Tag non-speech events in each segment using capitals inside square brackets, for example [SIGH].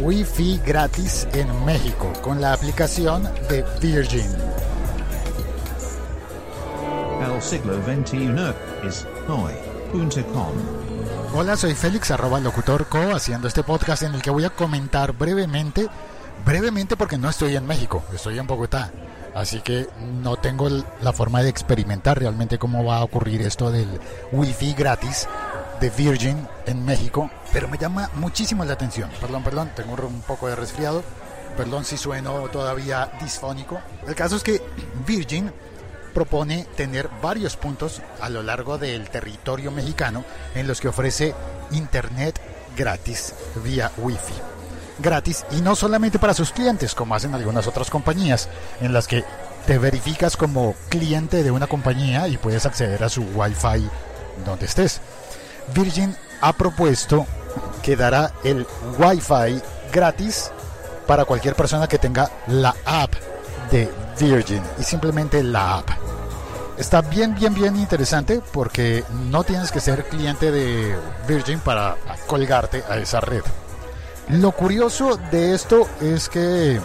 Wi-Fi gratis en México con la aplicación de Virgin. El siglo XXI es hoy.com. Hola, soy Félix, arroba locutor co, haciendo este podcast en el que voy a comentar brevemente, brevemente porque no estoy en México, estoy en Bogotá. Así que no tengo la forma de experimentar realmente cómo va a ocurrir esto del Wi-Fi gratis de Virgin en México, pero me llama muchísimo la atención. Perdón, perdón, tengo un poco de resfriado. Perdón si sueno todavía disfónico. El caso es que Virgin propone tener varios puntos a lo largo del territorio mexicano en los que ofrece internet gratis vía Wi-Fi. Gratis y no solamente para sus clientes, como hacen algunas otras compañías, en las que te verificas como cliente de una compañía y puedes acceder a su Wi-Fi donde estés. Virgin ha propuesto que dará el Wi-Fi gratis para cualquier persona que tenga la app de Virgin y simplemente la app. Está bien, bien, bien interesante porque no tienes que ser cliente de Virgin para colgarte a esa red. Lo curioso de esto es que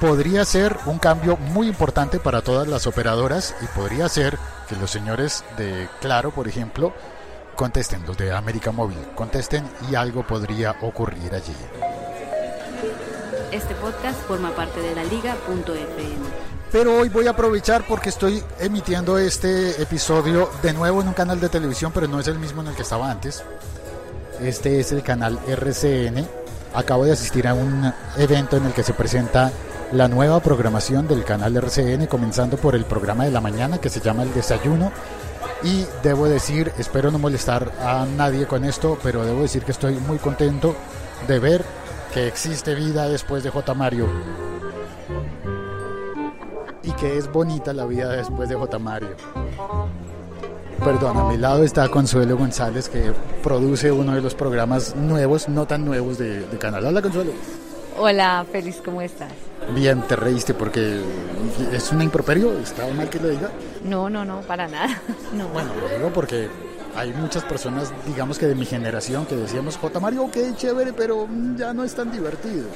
podría ser un cambio muy importante para todas las operadoras y podría ser que los señores de Claro, por ejemplo, contesten, los de América Móvil, contesten y algo podría ocurrir allí. Este podcast forma parte de la liga.fm. Pero hoy voy a aprovechar porque estoy emitiendo este episodio de nuevo en un canal de televisión, pero no es el mismo en el que estaba antes. Este es el canal RCN. Acabo de asistir a un evento en el que se presenta la nueva programación del canal RCN, comenzando por el programa de la mañana que se llama El Desayuno y debo decir, espero no molestar a nadie con esto, pero debo decir que estoy muy contento de ver que existe vida después de J. Mario. Y que es bonita la vida después de J. Mario. Perdón, a mi lado está Consuelo González, que produce uno de los programas nuevos, no tan nuevos de, Canal. Hola, Consuelo. Hola, feliz, ¿cómo estás? Bien, te reíste porque es un improperio, ¿estaba mal que lo diga? No, no, no, para nada. [LAUGHS] No. Bueno, lo digo porque hay muchas personas, digamos que de mi generación, que decíamos, J. Mario, ok, chévere, pero ya no es tan divertido.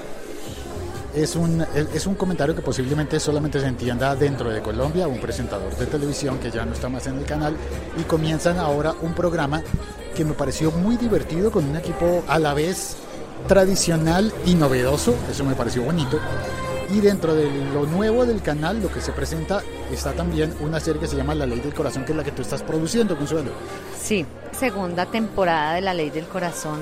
Es un, es un comentario que posiblemente solamente se entienda dentro de Colombia, un presentador de televisión que ya no está más en el canal, y comienzan ahora un programa que me pareció muy divertido con un equipo a la vez tradicional y novedoso, eso me pareció bonito. Y dentro de lo nuevo del canal, lo que se presenta, está también una serie que se llama La Ley del Corazón, que es la que tú estás produciendo, Consuelo. Sí, segunda temporada de La Ley del Corazón.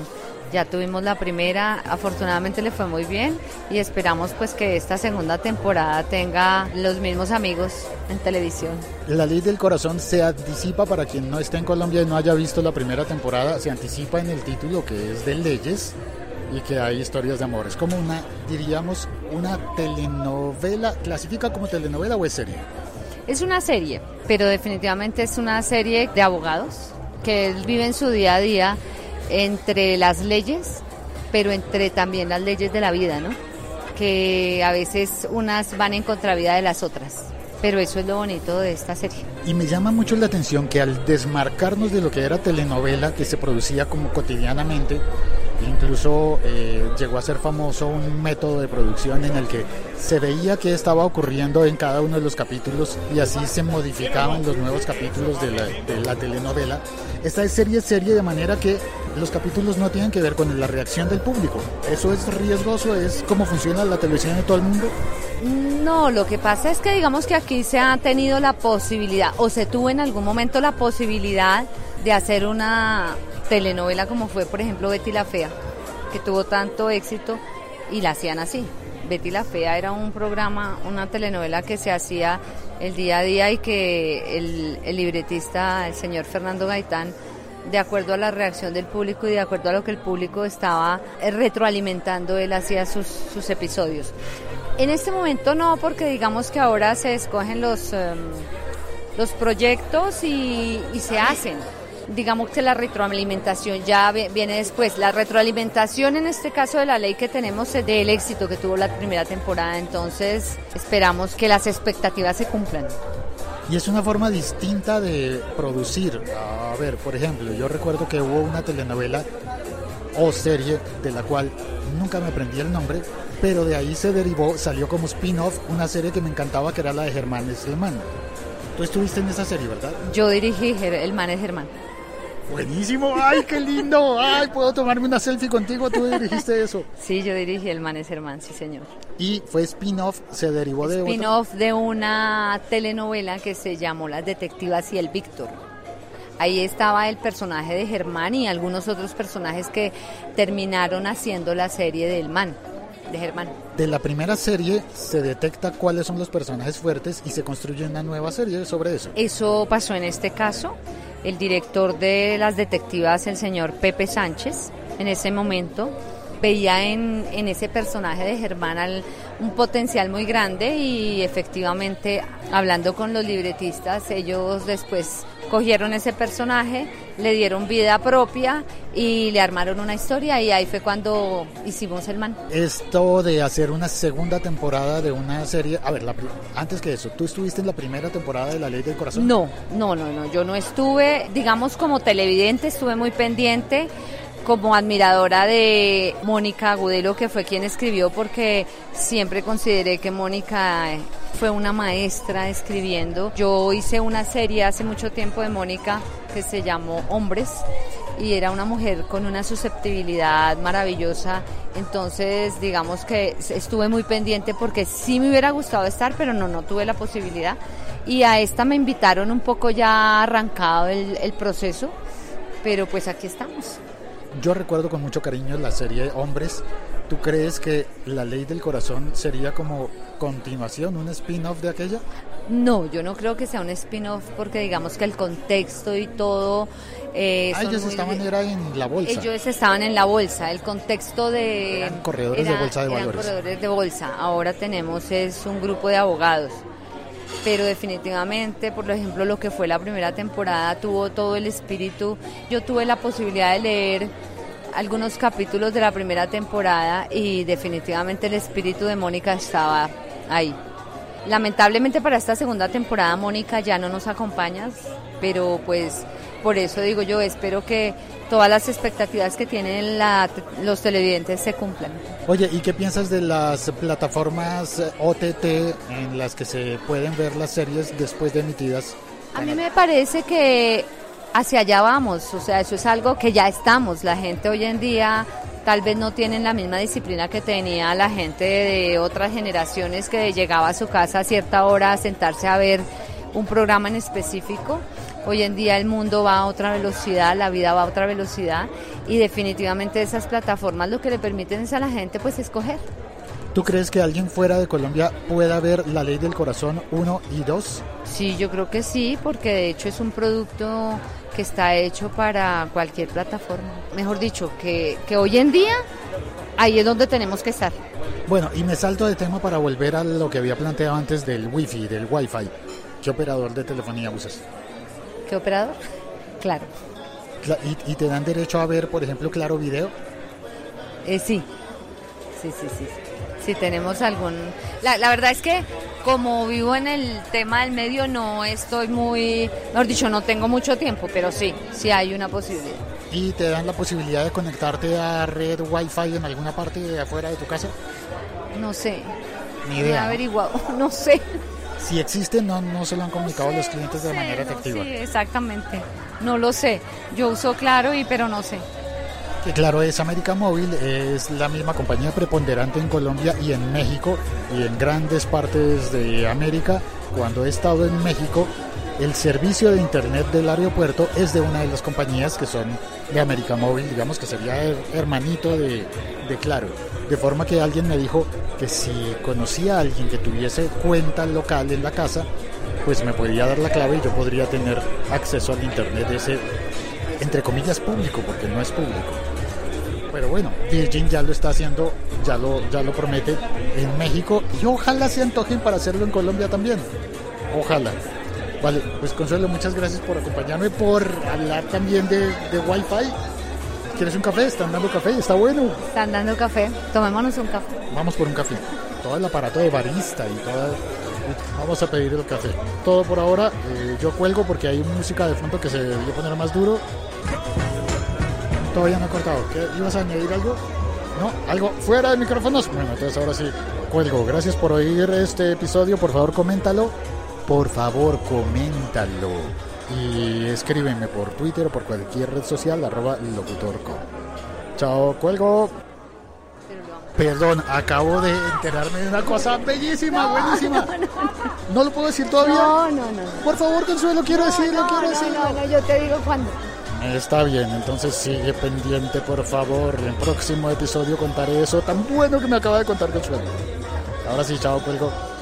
Ya tuvimos la primera, afortunadamente le fue muy bien y esperamos pues que esta segunda temporada tenga los mismos amigos en televisión. La Ley del Corazón se anticipa para quien no esté en Colombia y no haya visto la primera temporada, se anticipa en el título que es de leyes y que hay historias de amor. Es como una, diríamos, una telenovela. ¿Clasifica como telenovela o es serie? Es una serie, pero definitivamente es una serie de abogados que viven su día a día entre las leyes, pero entre también las leyes de la vida, ¿no? Que a veces unas van en contravía de las otras. Pero eso es lo bonito de esta serie. Y me llama mucho la atención que al desmarcarnos de lo que era telenovela, que se producía como cotidianamente, Incluso eh, llegó a ser famoso un método de producción en el que se veía qué estaba ocurriendo en cada uno de los capítulos y así se modificaban los nuevos capítulos de la, de la telenovela. Esta es serie serie de manera que los capítulos no tienen que ver con la reacción del público. ¿Eso es riesgoso? ¿Es cómo funciona la televisión de todo el mundo? No, lo que pasa es que digamos que aquí se ha tenido la posibilidad o se tuvo en algún momento la posibilidad de hacer una telenovela como fue, por ejemplo, Betty la Fea, que tuvo tanto éxito y la hacían así. Betty la Fea era un programa, una telenovela que se hacía el día a día y que el, libretista, el señor Fernando Gaitán, de acuerdo a la reacción del público y de acuerdo a lo que el público estaba retroalimentando, él hacía sus, episodios. En este momento no, porque digamos que ahora se escogen los, em, los proyectos y se hacen digamos que la retroalimentación ya viene después. La retroalimentación en este caso de la ley que tenemos es del éxito que tuvo la primera temporada, entonces esperamos que las expectativas se cumplan. Y es una forma distinta de producir. A ver, por ejemplo, yo recuerdo que hubo una telenovela o serie de la cual nunca me aprendí el nombre, pero de ahí se derivó, salió como spin-off una serie que me encantaba que era la de Germán Esselman. Tú estuviste en esa serie, ¿verdad? Yo dirigí El Man es Germán. Buenísimo, ay, qué lindo, ay, puedo tomarme una selfie contigo, tú dirigiste eso. Sí, yo dirigí El Man es Germán, sí señor. Y fue spin-off, se derivó de otra- Spin-off de una telenovela que se llamó Las Detectivas y el Víctor. Ahí estaba el personaje de Germán y algunos otros personajes que terminaron haciendo la serie del Man, de Germán. De la primera serie se detecta cuáles son los personajes fuertes y se construye una nueva serie sobre eso. Eso pasó en este caso. El director de las detectivas, el señor Pepe Sánchez, en ese momento veía en, ese personaje de Germán un potencial muy grande y efectivamente hablando con los libretistas, ellos después cogieron ese personaje, le dieron vida propia y le armaron una historia y ahí fue cuando hicimos el man. Esto de hacer una segunda temporada de una serie, a ver, la antes que eso, ¿tú estuviste en la primera temporada de La Ley del Corazón? No, no, no, no. Yo no estuve, digamos, como televidente, estuve muy pendiente como admiradora de Mónica Agudelo, que fue quien escribió, porque siempre consideré que Mónica fue una maestra escribiendo. Yo hice una serie hace mucho tiempo de Mónica que se llamó Hombres y era una mujer con una susceptibilidad maravillosa. Entonces, digamos que estuve muy pendiente porque sí me hubiera gustado estar, pero no, no tuve la posibilidad. Y a esta me invitaron un poco ya arrancado el, el proceso, pero pues aquí estamos. Yo recuerdo con mucho cariño la serie Hombres. ¿Tú crees que La Ley del Corazón sería como continuación, un spin-off de aquella? No, yo no creo que sea un spin-off porque digamos que el contexto y todo... eh, Ah, ellos muy- estaban era en la bolsa. Ellos estaban en la bolsa, el contexto de... Eran corredores de bolsa de eran valores. corredores de bolsa, ahora tenemos es un grupo de abogados. Pero definitivamente, por ejemplo, lo que fue la primera temporada tuvo todo el espíritu. Yo tuve la posibilidad de leer algunos capítulos de la primera temporada y definitivamente el espíritu de Mónica estaba ahí. Lamentablemente para esta segunda temporada Mónica ya no nos acompañas, pero pues por eso digo yo, espero que todas las expectativas que tienen la- los televidentes se cumplan. Oye, ¿y qué piensas de las plataformas eh, OTT en las que se pueden ver las series después de emitidas? A mí me parece que hacia allá vamos, o sea, eso es algo que ya estamos. La gente hoy en día tal vez no tienen la misma disciplina que tenía la gente de otras generaciones que llegaba a su casa a cierta hora a sentarse a ver un programa en específico. Hoy en día el mundo va a otra velocidad, la vida va a otra velocidad y definitivamente esas plataformas lo que le permiten es a la gente pues escoger. ¿Tú crees que alguien fuera de Colombia pueda ver La Ley del Corazón 1 y 2? Sí, yo creo que sí, porque de hecho es un producto que está hecho para cualquier plataforma. Mejor dicho, que, que hoy en día ahí es donde tenemos que estar. Bueno, y me salto de tema para volver a lo que había planteado antes del Wi-Fi, del Wi-Fi. ¿Qué operador de telefonía usas? ¿Qué operador? [LAUGHS] Claro. Cla- ¿Y, y te dan derecho a ver, por ejemplo, Claro Video? Eh, sí. Sí, sí, sí. Si tenemos algún... La, la verdad es que como vivo en el tema del medio no estoy muy... Mejor dicho, no tengo mucho tiempo, pero sí, sí hay una posibilidad. ¿Y te dan la posibilidad de conectarte a red Wi-Fi en alguna parte de afuera de tu casa? No sé. Ni No he idea. ¿no? averiguado, [LAUGHS] no sé. Si existe, no, no se lo han comunicado los clientes de manera no, efectiva. Sí, exactamente. No lo sé. Yo uso Claro y pero no sé. Que claro, es América Móvil, es la misma compañía preponderante en Colombia y en México y en grandes partes de América. Cuando he estado en México, el servicio de internet del aeropuerto es de una de las compañías que son de América Móvil, digamos que sería her- hermanito de, de Claro. De forma que alguien me dijo que si conocía a alguien que tuviese cuenta local en la casa, pues me podría dar la clave y yo podría tener acceso al internet ese, entre comillas, público, porque no es público. Pero bueno, Virgin ya lo está haciendo, ya lo, ya lo promete en México y ojalá se antojen para hacerlo en Colombia también. Ojalá. Vale, pues Consuelo, muchas gracias por acompañarme, por hablar también de, de Wi-Fi. ¿Quieres un café? Están dando café, está bueno. Están dando café. Tomémonos un café. Vamos por un café. Todo el aparato de barista y toda... Vamos a pedir el café. Todo por ahora. eh, yo cuelgo porque hay música de fondo que se debió poner más duro. Todavía no he cortado. ¿Qué? ¿Ibas a añadir algo? ¿No? ¿Algo fuera de micrófonos? Bueno, entonces ahora sí, cuelgo. Gracias por oír este episodio. Por favor, coméntalo. Por favor, coméntalo. Y escríbeme por Twitter o por cualquier red social, arroba locutorco. Chao, cuelgo. Perdón, acabo de enterarme de una cosa bellísima, buenísima. No, lo puedo decir todavía. No, no, no. Por favor, Consuelo, quiero decirlo, no, quiero decirlo. no, no, yo te digo cuándo. Está bien, entonces sigue pendiente, por favor. En el próximo episodio contaré eso tan bueno que me acaba de contar Consuelo. Ahora sí, chao, cuelgo.